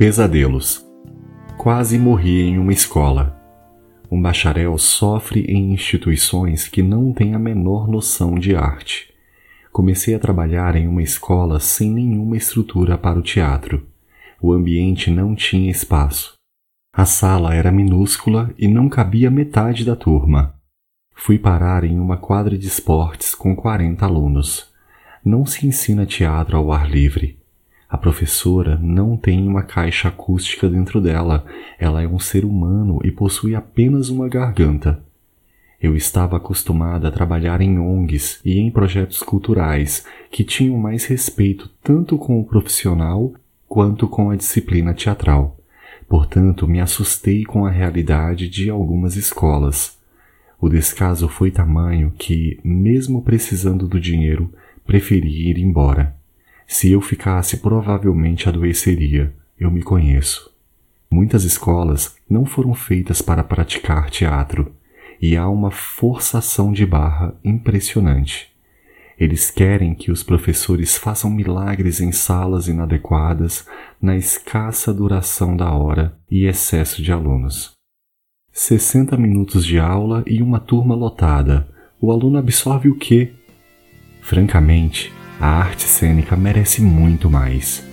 Pesadelos. Quase morri em uma escola. Um bacharel sofre em instituições que não têm a menor noção de arte. Comecei a trabalhar em uma escola sem nenhuma estrutura para o teatro. O ambiente não tinha espaço. A sala era minúscula e não cabia metade da turma. Fui parar em uma quadra de esportes com 40 alunos. Não se ensina teatro ao ar livre. A professora não tem uma caixa acústica dentro dela, ela é um ser humano e possui apenas uma garganta. Eu estava acostumada a trabalhar em ONGs e em projetos culturais que tinham mais respeito tanto com o profissional quanto com a disciplina teatral. Portanto, me assustei com a realidade de algumas escolas. O descaso foi tamanho que, mesmo precisando do dinheiro, preferi ir embora. Se eu ficasse, provavelmente adoeceria. Eu me conheço. Muitas escolas não foram feitas para praticar teatro, e há uma forçação de barra impressionante. Eles querem que os professores façam milagres em salas inadequadas, na escassa duração da hora e excesso de alunos. 60 minutos de aula e uma turma lotada. O aluno absorve o quê? Francamente, a arte cênica merece muito mais.